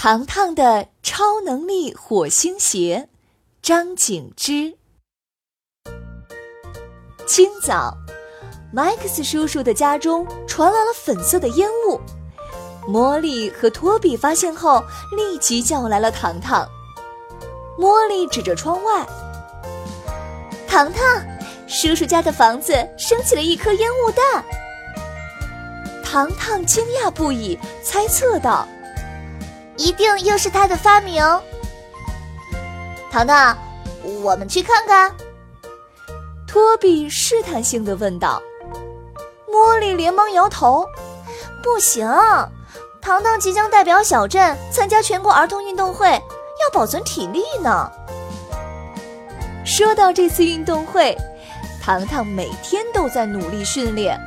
糖糖的超能力火星鞋，张景之。清早，麦克斯叔叔的家中传来了粉色的烟雾。茉莉和托比发现后，立即叫来了糖糖。茉莉指着窗外：“糖糖，叔叔家的房子升起了一颗烟雾弹。”糖糖惊讶不已，猜测道。一定又是他的发明，糖糖，我们去看看。托比试探性的问道。茉莉连忙摇头：“不行，糖糖即将代表小镇参加全国儿童运动会，要保存体力呢。”说到这次运动会，糖糖每天都在努力训练，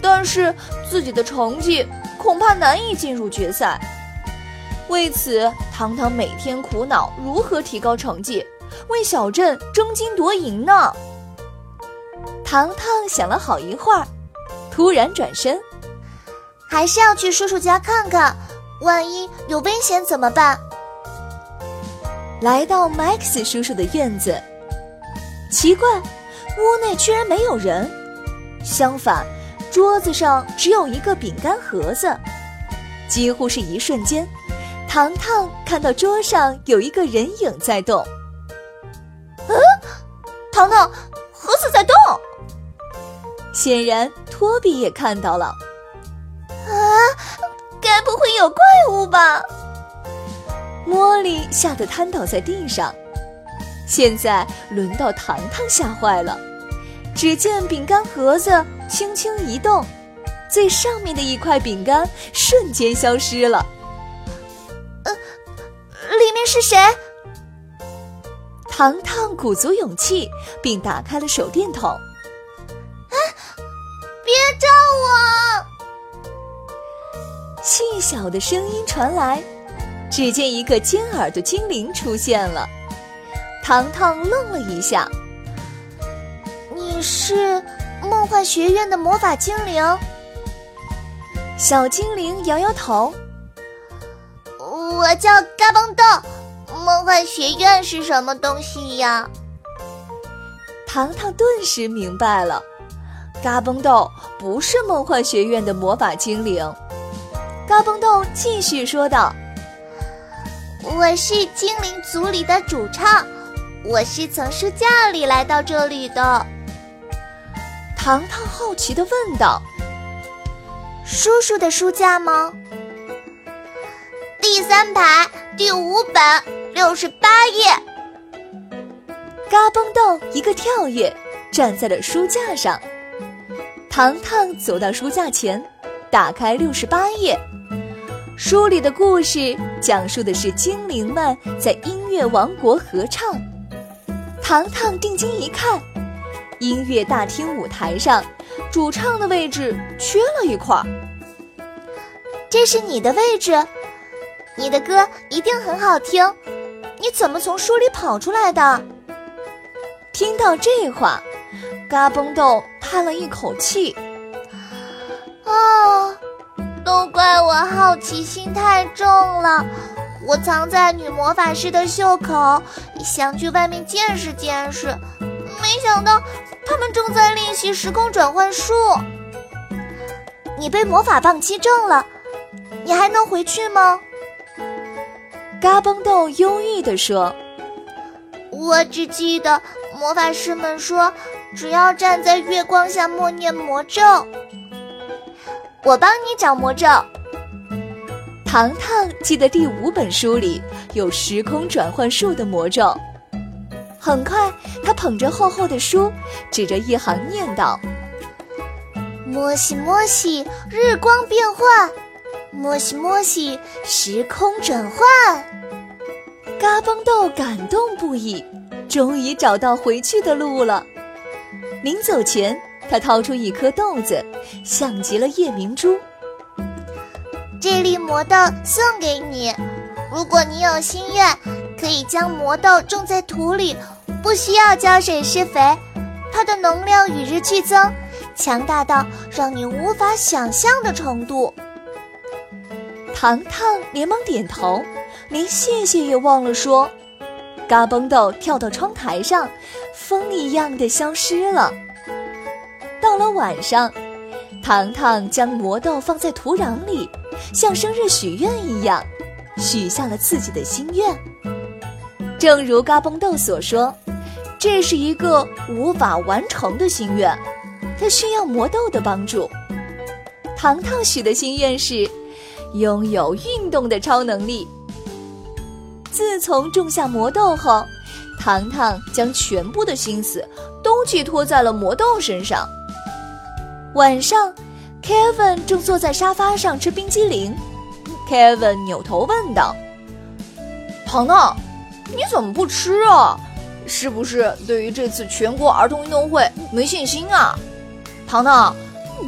但是自己的成绩恐怕难以进入决赛。为此，糖糖每天苦恼如何提高成绩，为小镇争金夺银呢。糖糖想了好一会儿，突然转身，还是要去叔叔家看看，万一有危险怎么办？来到 Max 叔叔的院子，奇怪，屋内居然没有人，相反，桌子上只有一个饼干盒子，几乎是一瞬间。糖糖看到桌上有一个人影在动，嗯，糖糖，盒子在动。显然，托比也看到了。啊，该不会有怪物吧？茉莉吓得瘫倒在地上。现在轮到糖糖吓坏了。只见饼干盒子轻轻一动，最上面的一块饼干瞬间消失了。是谁？糖糖鼓足勇气，并打开了手电筒。别照我！细小的声音传来，只见一个尖耳的精灵出现了。糖糖愣了一下：“你是梦幻学院的魔法精灵？”小精灵摇摇头：“我叫嘎嘣豆。”梦幻学院是什么东西呀？糖糖顿时明白了，嘎嘣豆不是梦幻学院的魔法精灵。嘎嘣豆继续说道：“我是精灵族里的主唱，我是从书架里来到这里的。”糖糖好奇的问道：“叔叔的书架吗？第三排第五本。”六十八页，嘎嘣豆一个跳跃，站在了书架上。糖糖走到书架前，打开六十八页。书里的故事讲述的是精灵们在音乐王国合唱。糖糖定睛一看，音乐大厅舞台上，主唱的位置缺了一块。这是你的位置，你的歌一定很好听。你怎么从书里跑出来的？听到这话，嘎嘣豆叹了一口气。啊，都怪我好奇心太重了。我藏在女魔法师的袖口，想去外面见识见识，没想到他们正在练习时空转换术。你被魔法棒击中了，你还能回去吗？嘎嘣豆忧郁地说：“我只记得魔法师们说，只要站在月光下默念魔咒。我帮你找魔咒。”糖糖记得第五本书里有时空转换术的魔咒。很快，他捧着厚厚的书，指着一行念道：“摩西摩西，日光变幻；摩西摩西，时空转换。”嘎嘣豆感动不已，终于找到回去的路了。临走前，他掏出一颗豆子，像极了夜明珠。这粒魔豆送给你，如果你有心愿，可以将魔豆种在土里。不需要浇水施肥，它的能量与日俱增，强大到让你无法想象的程度。糖糖连忙点头，连谢谢也忘了说。嘎嘣豆跳到窗台上，风一样的消失了。到了晚上，糖糖将魔豆放在土壤里，像生日许愿一样，许下了自己的心愿。正如嘎嘣豆所说。这是一个无法完成的心愿，它需要魔豆的帮助。糖糖许的心愿是拥有运动的超能力。自从种下魔豆后，糖糖将全部的心思都寄托在了魔豆身上。晚上，Kevin 正坐在沙发上吃冰激凌。Kevin 扭头问道：“糖糖，你怎么不吃啊？”是不是对于这次全国儿童运动会没信心啊？糖糖，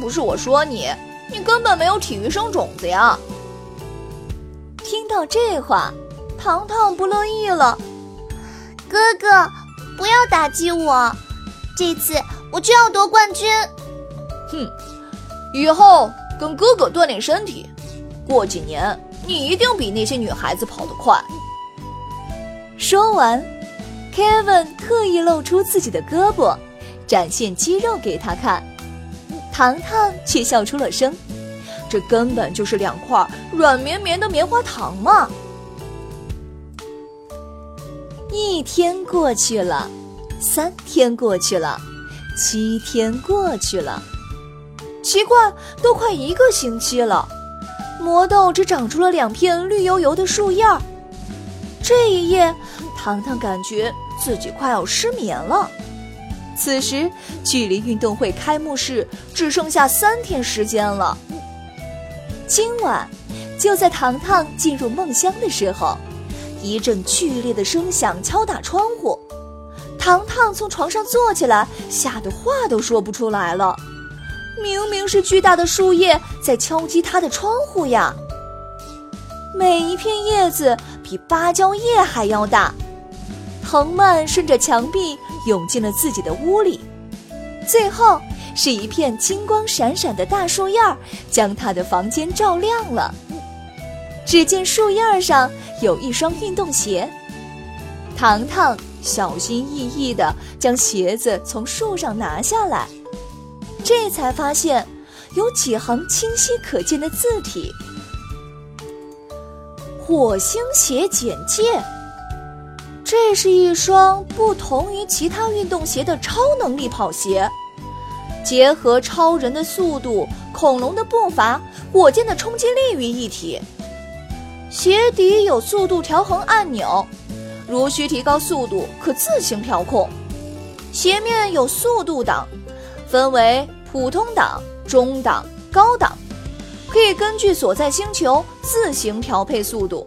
不是我说你，你根本没有体育生种子呀！听到这话，糖糖不乐意了。哥哥，不要打击我，这次我就要夺冠军。哼，以后跟哥哥锻炼身体，过几年你一定比那些女孩子跑得快。说完。Kevin 特意露出自己的胳膊，展现肌肉给他看。糖糖却笑出了声，这根本就是两块软绵绵的棉花糖嘛！一天过去了，三天过去了，七天过去了，奇怪，都快一个星期了，魔豆只长出了两片绿油油的树叶儿。这一夜。糖糖感觉自己快要失眠了。此时，距离运动会开幕式只剩下三天时间了。今晚，就在糖糖进入梦乡的时候，一阵剧烈的声响敲打窗户。糖糖从床上坐起来，吓得话都说不出来了。明明是巨大的树叶在敲击他的窗户呀！每一片叶子比芭蕉叶还要大。藤蔓顺着墙壁涌进了自己的屋里，最后是一片金光闪闪的大树叶将他的房间照亮了。只见树叶上有一双运动鞋，糖糖小心翼翼地将鞋子从树上拿下来，这才发现有几行清晰可见的字体：“火星鞋简介。”这是一双不同于其他运动鞋的超能力跑鞋，结合超人的速度、恐龙的步伐、火箭的冲击力于一体。鞋底有速度调衡按钮，如需提高速度可自行调控。鞋面有速度档，分为普通档、中档、高档，可以根据所在星球自行调配速度。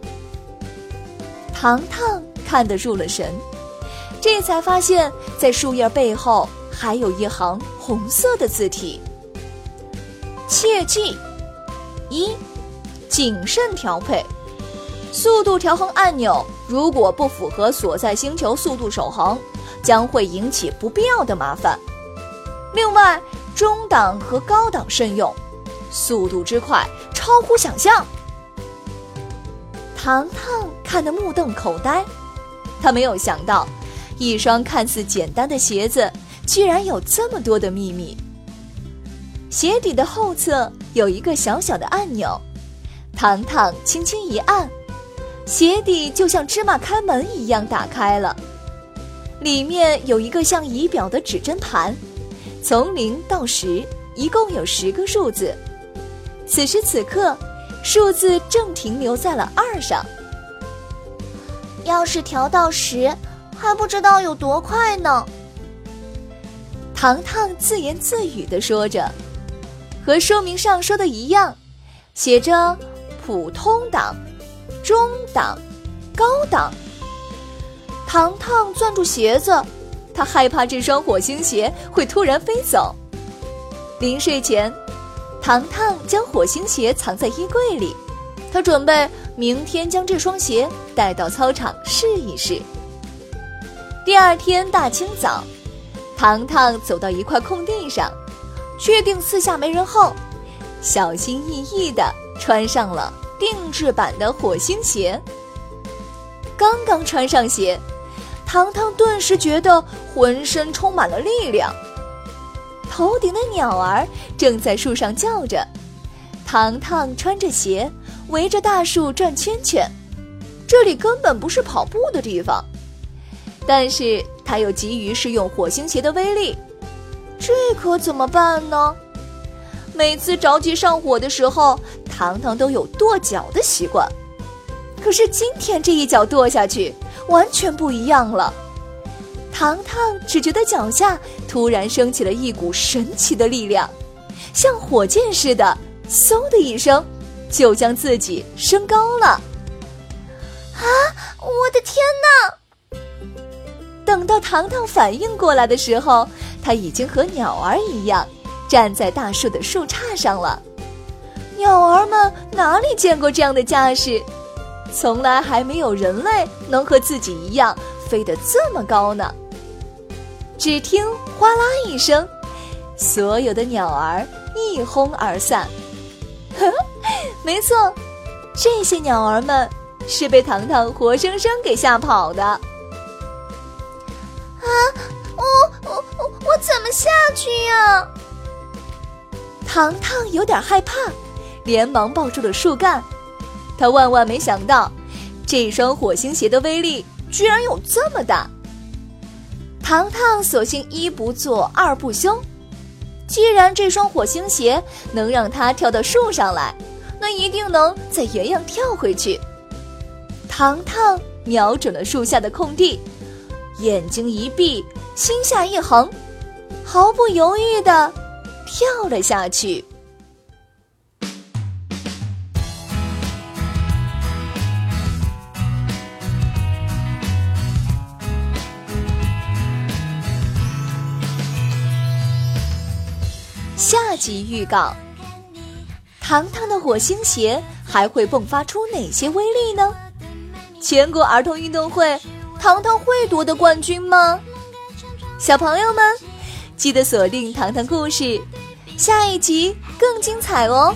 糖糖。看得入了神，这才发现，在树叶背后还有一行红色的字体。切记：一、谨慎调配，速度调衡按钮如果不符合所在星球速度守恒，将会引起不必要的麻烦。另外，中档和高档慎用，速度之快超乎想象。糖糖看得目瞪口呆。他没有想到，一双看似简单的鞋子，居然有这么多的秘密。鞋底的后侧有一个小小的按钮，糖糖轻轻一按，鞋底就像芝麻开门一样打开了。里面有一个像仪表的指针盘，从零到十，一共有十个数字。此时此刻数字正停留在了二上。要是调到十，还不知道有多快呢。糖糖自言自语地说着，和说明上说的一样，写着普通档、中档、高档。糖糖攥住鞋子，他害怕这双火星鞋会突然飞走。临睡前，糖糖将火星鞋藏在衣柜里，他准备明天将这双鞋带到操场试一试。第二天大清早，糖糖走到一块空地上，确定四下没人后，小心翼翼地穿上了定制版的火星鞋。刚刚穿上鞋，糖糖顿时觉得浑身充满了力量。头顶的鸟儿正在树上叫着，糖糖穿着鞋围着大树转圈圈。这里根本不是跑步的地方，但是他又急于试用火星鞋的威力，这可怎么办呢？每次着急上火的时候，糖糖都有跺脚的习惯，可是今天这一脚跺下去，完全不一样了。糖糖只觉得脚下突然升起了一股神奇的力量，像火箭似的，嗖的一声，就将自己升高了。啊！我的天哪！等到糖糖反应过来的时候，他已经和鸟儿一样，站在大树的树杈上了。鸟儿们哪里见过这样的架势？从来还没有人类能和自己一样飞得这么高呢。只听哗啦一声，所有的鸟儿一哄而散。呵，没错，这些鸟儿们是被糖糖活生生给吓跑的。啊，我我我我怎么下去呀？糖糖有点害怕，连忙抱住了树干。他万万没想到，这双火星鞋的威力居然有这么大。糖糖索性一不做二不休，既然这双火星鞋能让他跳到树上来，那一定能再原样跳回去。糖糖瞄准了树下的空地，眼睛一闭，心下一横，毫不犹豫地跳了下去。下集预告：糖糖的火星鞋还会迸发出哪些威力呢？全国儿童运动会，糖糖会夺得冠军吗？小朋友们，记得锁定糖糖故事，下一集更精彩哦！